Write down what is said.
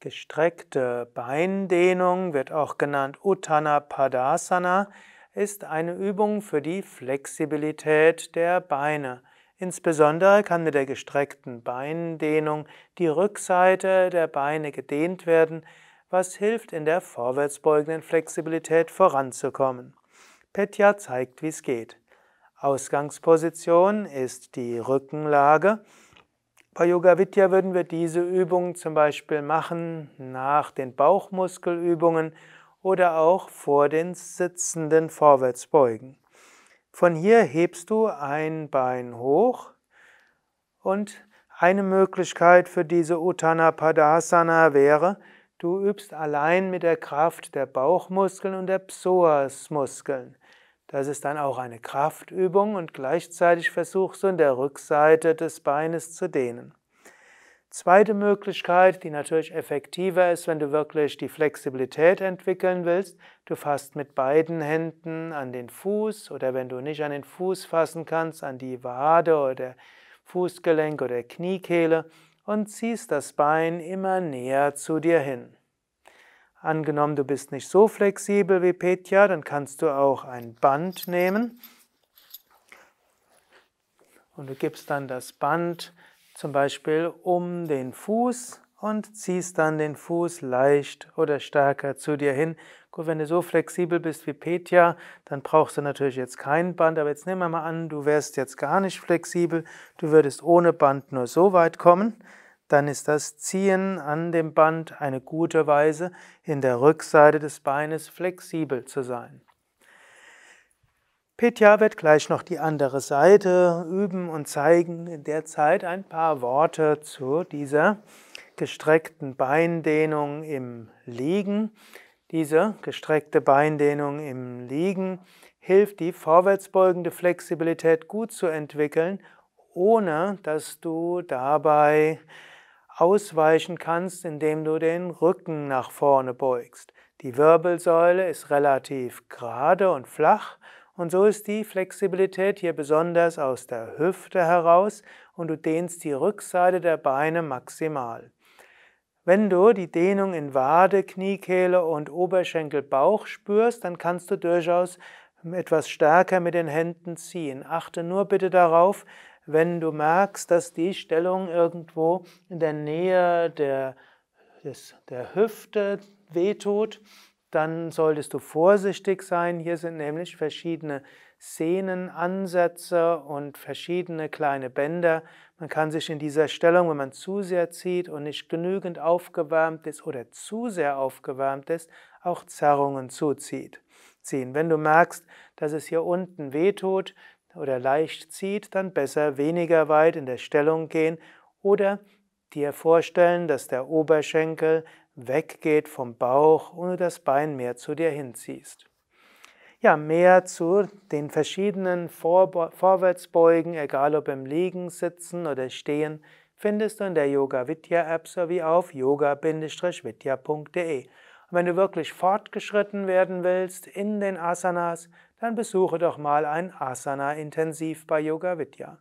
Gestreckte Beindehnung wird auch genannt Uttana Padasana, ist eine Übung für die Flexibilität der Beine. Insbesondere kann mit der gestreckten Beindehnung die Rückseite der Beine gedehnt werden, was hilft in der vorwärtsbeugenden Flexibilität voranzukommen. Petya zeigt, wie es geht. Ausgangsposition ist die Rückenlage. Bei Yoga Vidya würden wir diese Übung zum Beispiel machen nach den Bauchmuskelübungen oder auch vor den sitzenden Vorwärtsbeugen. Von hier hebst du ein Bein hoch und eine Möglichkeit für diese Uttana Padasana wäre, du übst allein mit der Kraft der Bauchmuskeln und der Psoasmuskeln. Das ist dann auch eine Kraftübung und gleichzeitig versuchst du in der Rückseite des Beines zu dehnen. Zweite Möglichkeit, die natürlich effektiver ist, wenn du wirklich die Flexibilität entwickeln willst, du fasst mit beiden Händen an den Fuß oder wenn du nicht an den Fuß fassen kannst, an die Wade oder Fußgelenk oder Kniekehle und ziehst das Bein immer näher zu dir hin. Angenommen, du bist nicht so flexibel wie Petja, dann kannst du auch ein Band nehmen. Und du gibst dann das Band zum Beispiel um den Fuß und ziehst dann den Fuß leicht oder stärker zu dir hin. Gut, wenn du so flexibel bist wie Petja, dann brauchst du natürlich jetzt kein Band, aber jetzt nehmen wir mal an, du wärst jetzt gar nicht flexibel, du würdest ohne Band nur so weit kommen dann ist das Ziehen an dem Band eine gute Weise, in der Rückseite des Beines flexibel zu sein. Petya wird gleich noch die andere Seite üben und zeigen in der Zeit ein paar Worte zu dieser gestreckten Beindehnung im Liegen. Diese gestreckte Beindehnung im Liegen hilft, die vorwärtsbeugende Flexibilität gut zu entwickeln, ohne dass du dabei ausweichen kannst, indem du den Rücken nach vorne beugst. Die Wirbelsäule ist relativ gerade und flach und so ist die Flexibilität hier besonders aus der Hüfte heraus und du dehnst die Rückseite der Beine maximal. Wenn du die Dehnung in Wade, Kniekehle und Oberschenkel, Bauch spürst, dann kannst du durchaus etwas stärker mit den Händen ziehen. Achte nur bitte darauf, wenn du merkst, dass die Stellung irgendwo in der Nähe der, des, der Hüfte wehtut, dann solltest du vorsichtig sein. Hier sind nämlich verschiedene Sehnenansätze und verschiedene kleine Bänder. Man kann sich in dieser Stellung, wenn man zu sehr zieht und nicht genügend aufgewärmt ist oder zu sehr aufgewärmt ist, auch Zerrungen zuzieht. Ziehen. Wenn du merkst, dass es hier unten wehtut, oder leicht zieht, dann besser weniger weit in der Stellung gehen oder dir vorstellen, dass der Oberschenkel weggeht vom Bauch und du das Bein mehr zu dir hinziehst. Ja, mehr zu den verschiedenen Vor Vorwärtsbeugen, egal ob im Liegen, Sitzen oder Stehen, findest du in der Yoga Vidya App sowie auf yoga-vidya.de. Und wenn du wirklich fortgeschritten werden willst in den Asanas, dann besuche doch mal ein Asana-Intensiv bei Yoga Vidya.